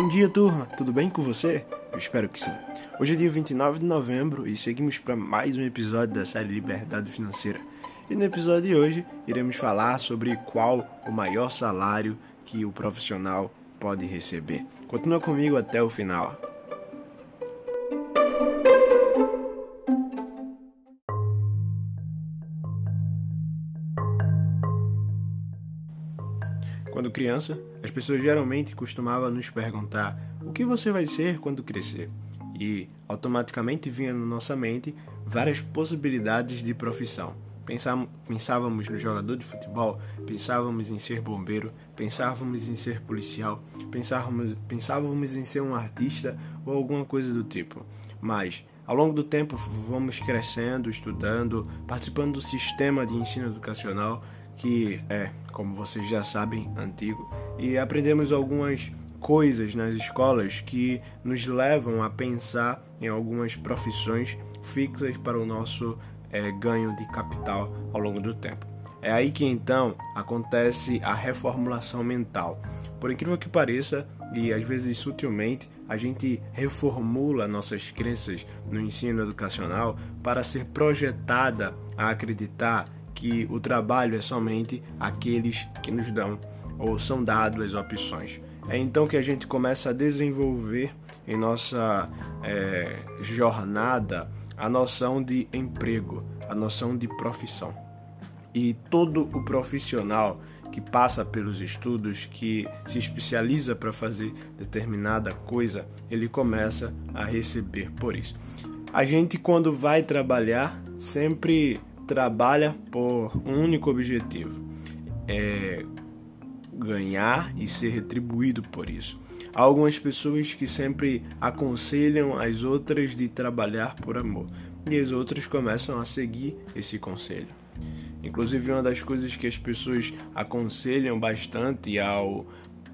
Bom dia, turma! Tudo bem com você? Eu espero que sim. Hoje é dia 29 de novembro e seguimos para mais um episódio da série Liberdade Financeira. E no episódio de hoje iremos falar sobre qual o maior salário que o profissional pode receber. Continua comigo até o final. Quando criança, as pessoas geralmente costumavam nos perguntar o que você vai ser quando crescer? E automaticamente vinha na nossa mente várias possibilidades de profissão. Pensávamos no jogador de futebol, pensávamos em ser bombeiro, pensávamos em ser policial, pensávamos, pensávamos em ser um artista ou alguma coisa do tipo. Mas, ao longo do tempo, vamos crescendo, estudando, participando do sistema de ensino educacional que é, como vocês já sabem, antigo, e aprendemos algumas coisas nas escolas que nos levam a pensar em algumas profissões fixas para o nosso é, ganho de capital ao longo do tempo. É aí que então acontece a reformulação mental. Por incrível que pareça, e às vezes sutilmente, a gente reformula nossas crenças no ensino educacional para ser projetada a acreditar que o trabalho é somente aqueles que nos dão ou são dados as opções. É então que a gente começa a desenvolver em nossa é, jornada a noção de emprego, a noção de profissão. E todo o profissional que passa pelos estudos, que se especializa para fazer determinada coisa, ele começa a receber por isso. A gente, quando vai trabalhar, sempre trabalha por um único objetivo: é ganhar e ser retribuído por isso. Há algumas pessoas que sempre aconselham as outras de trabalhar por amor, e as outras começam a seguir esse conselho. Inclusive, uma das coisas que as pessoas aconselham bastante ao,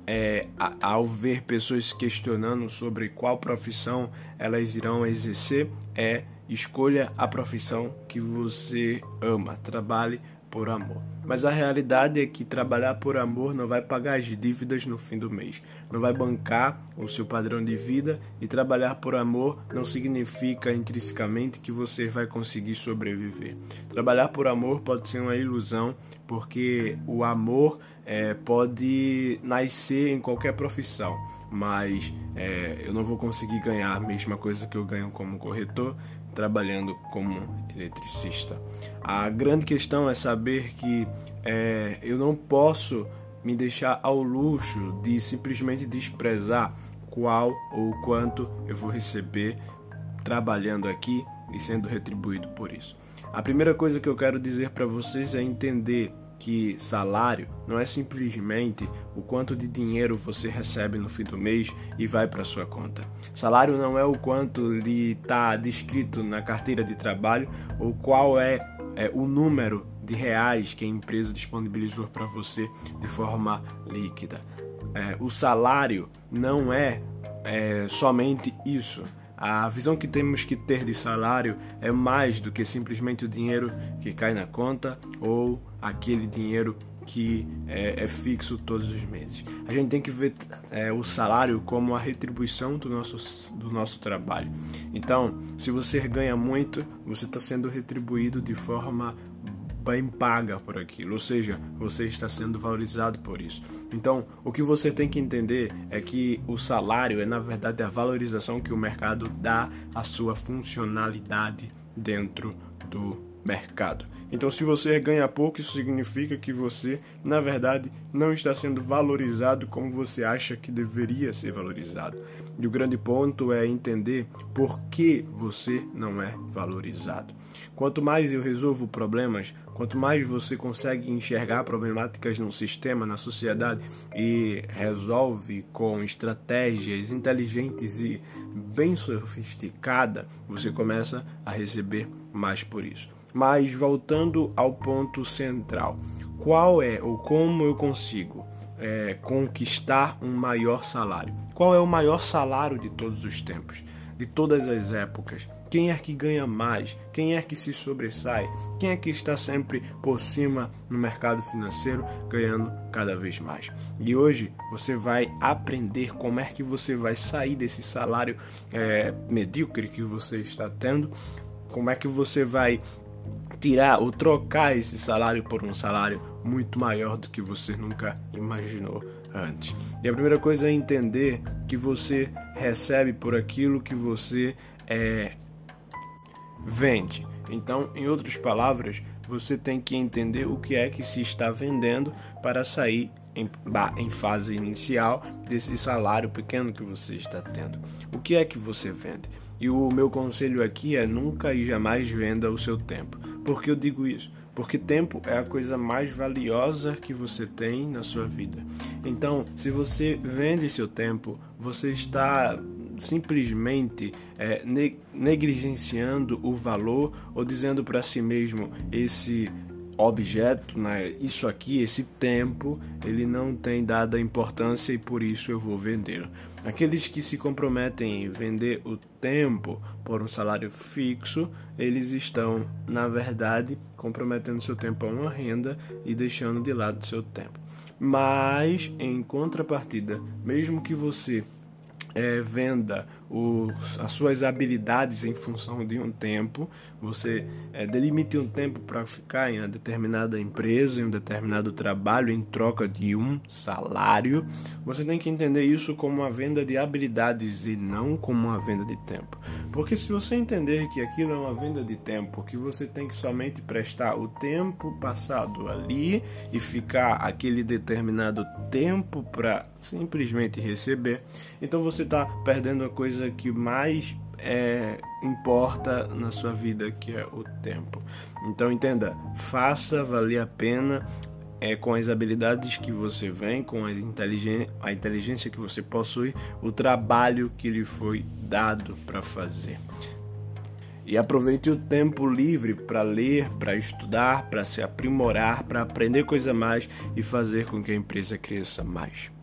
é, ao ver pessoas questionando sobre qual profissão elas irão exercer é Escolha a profissão que você ama, trabalhe por amor. Mas a realidade é que trabalhar por amor não vai pagar as dívidas no fim do mês, não vai bancar o seu padrão de vida e trabalhar por amor não significa intrinsecamente que você vai conseguir sobreviver. Trabalhar por amor pode ser uma ilusão, porque o amor é, pode nascer em qualquer profissão mas é, eu não vou conseguir ganhar a mesma coisa que eu ganho como corretor trabalhando como eletricista. A grande questão é saber que é, eu não posso me deixar ao luxo de simplesmente desprezar qual ou quanto eu vou receber trabalhando aqui e sendo retribuído por isso. A primeira coisa que eu quero dizer para vocês é entender que salário não é simplesmente o quanto de dinheiro você recebe no fim do mês e vai para sua conta. Salário não é o quanto lhe está descrito na carteira de trabalho ou qual é, é o número de reais que a empresa disponibilizou para você de forma líquida. É, o salário não é, é somente isso. A visão que temos que ter de salário é mais do que simplesmente o dinheiro que cai na conta ou aquele dinheiro que é, é fixo todos os meses. A gente tem que ver é, o salário como a retribuição do nosso, do nosso trabalho. Então, se você ganha muito, você está sendo retribuído de forma bem paga por aquilo, ou seja, você está sendo valorizado por isso. Então, o que você tem que entender é que o salário é na verdade a valorização que o mercado dá à sua funcionalidade dentro do mercado. Então, se você ganha pouco, isso significa que você, na verdade, não está sendo valorizado como você acha que deveria ser valorizado. E o grande ponto é entender por que você não é valorizado. Quanto mais eu resolvo problemas, quanto mais você consegue enxergar problemáticas no sistema, na sociedade e resolve com estratégias inteligentes e bem sofisticadas, você começa a receber mais por isso. Mas voltando ao ponto central, qual é ou como eu consigo é, conquistar um maior salário? Qual é o maior salário de todos os tempos, de todas as épocas? Quem é que ganha mais? Quem é que se sobressai? Quem é que está sempre por cima no mercado financeiro, ganhando cada vez mais? E hoje você vai aprender como é que você vai sair desse salário é, medíocre que você está tendo, como é que você vai tirar ou trocar esse salário por um salário muito maior do que você nunca imaginou antes. E a primeira coisa é entender que você recebe por aquilo que você é, vende. Então, em outras palavras, você tem que entender o que é que se está vendendo para sair em, em, fase inicial desse salário pequeno que você está tendo. O que é que você vende? E o meu conselho aqui é nunca e jamais venda o seu tempo. Por que eu digo isso? Porque tempo é a coisa mais valiosa que você tem na sua vida. Então, se você vende seu tempo, você está simplesmente é, negligenciando o valor ou dizendo para si mesmo esse objeto, né, isso aqui, esse tempo, ele não tem dada importância e por isso eu vou vender. Aqueles que se comprometem em vender o tempo por um salário fixo, eles estão, na verdade, comprometendo seu tempo a uma renda e deixando de lado seu tempo. Mas, em contrapartida, mesmo que você é, venda os, as suas habilidades em função de um tempo, você é, delimite um tempo para ficar em uma determinada empresa, em um determinado trabalho, em troca de um salário. Você tem que entender isso como uma venda de habilidades e não como uma venda de tempo. Porque se você entender que aquilo é uma venda de tempo, que você tem que somente prestar o tempo passado ali e ficar aquele determinado tempo para simplesmente receber, então você está perdendo a coisa que mais é, importa na sua vida, que é o tempo. Então entenda, faça valer a pena é, com as habilidades que você vem, com a inteligência, a inteligência que você possui, o trabalho que lhe foi dado para fazer. E aproveite o tempo livre para ler, para estudar, para se aprimorar, para aprender coisa mais e fazer com que a empresa cresça mais.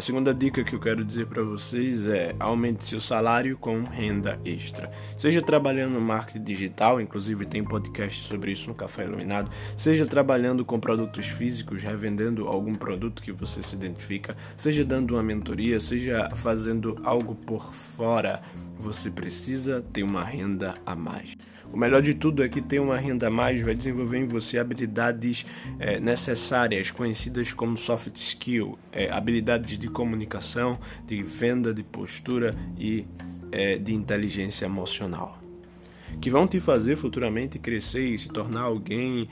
A segunda dica que eu quero dizer para vocês é aumente seu salário com renda extra. Seja trabalhando no marketing digital, inclusive tem podcast sobre isso no Café Iluminado, seja trabalhando com produtos físicos, revendendo algum produto que você se identifica, seja dando uma mentoria, seja fazendo algo por fora, você precisa ter uma renda a mais. O melhor de tudo é que ter uma renda a mais vai desenvolver em você habilidades é, necessárias, conhecidas como soft skill, é, habilidades de comunicação, de venda, de postura e é, de inteligência emocional que vão te fazer futuramente crescer e se tornar alguém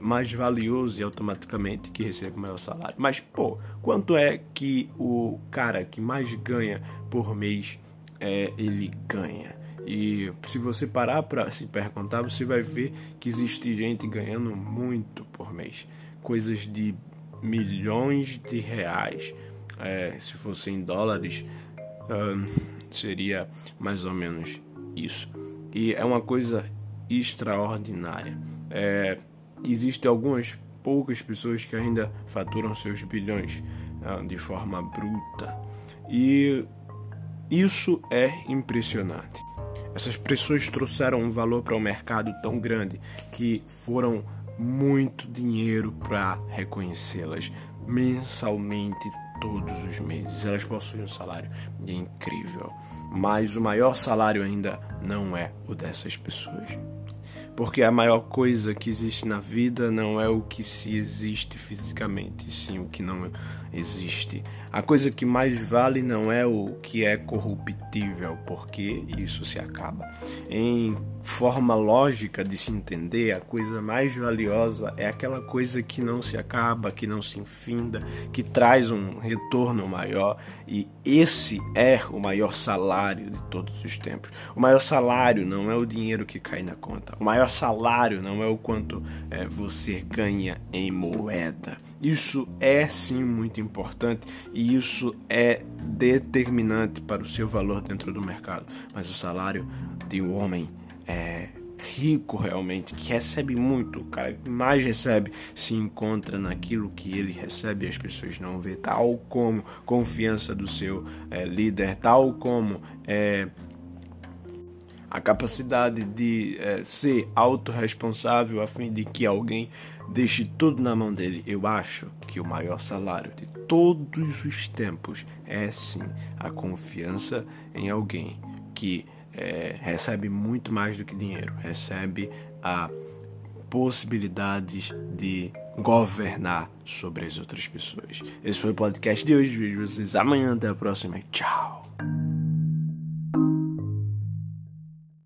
mais valioso e automaticamente que receba o maior salário. Mas, pô, quanto é que o cara que mais ganha por mês é, ele ganha? E se você parar para se perguntar, você vai ver que existe gente ganhando muito por mês, coisas de milhões de reais. É, se fosse em dólares, seria mais ou menos isso. E é uma coisa extraordinária. É, Existem algumas poucas pessoas que ainda faturam seus bilhões de forma bruta. E isso é impressionante. Essas pessoas trouxeram um valor para o mercado tão grande que foram muito dinheiro para reconhecê-las mensalmente todos os meses. Elas possuem um salário incrível, mas o maior salário ainda não é o dessas pessoas. Porque a maior coisa que existe na vida não é o que se existe fisicamente, sim o que não existe. A coisa que mais vale não é o que é corruptível, porque isso se acaba. Em forma lógica de se entender, a coisa mais valiosa é aquela coisa que não se acaba, que não se infinda, que traz um retorno maior, e esse é o maior salário de todos os tempos. O maior salário não é o dinheiro que cai na conta, o maior salário não é o quanto é, você ganha em moeda. Isso é sim muito importante e isso é determinante para o seu valor dentro do mercado. Mas o salário de um homem é rico realmente, que recebe muito, o cara que mais recebe se encontra naquilo que ele recebe e as pessoas não vê, tal como confiança do seu é, líder, tal como é, a capacidade de é, ser autorresponsável a fim de que alguém deixe tudo na mão dele. Eu acho que o maior salário de todos os tempos é sim a confiança em alguém que é, recebe muito mais do que dinheiro, recebe a possibilidades de governar sobre as outras pessoas. Esse foi o podcast de hoje. Vejo vocês amanhã. Até a próxima. Tchau.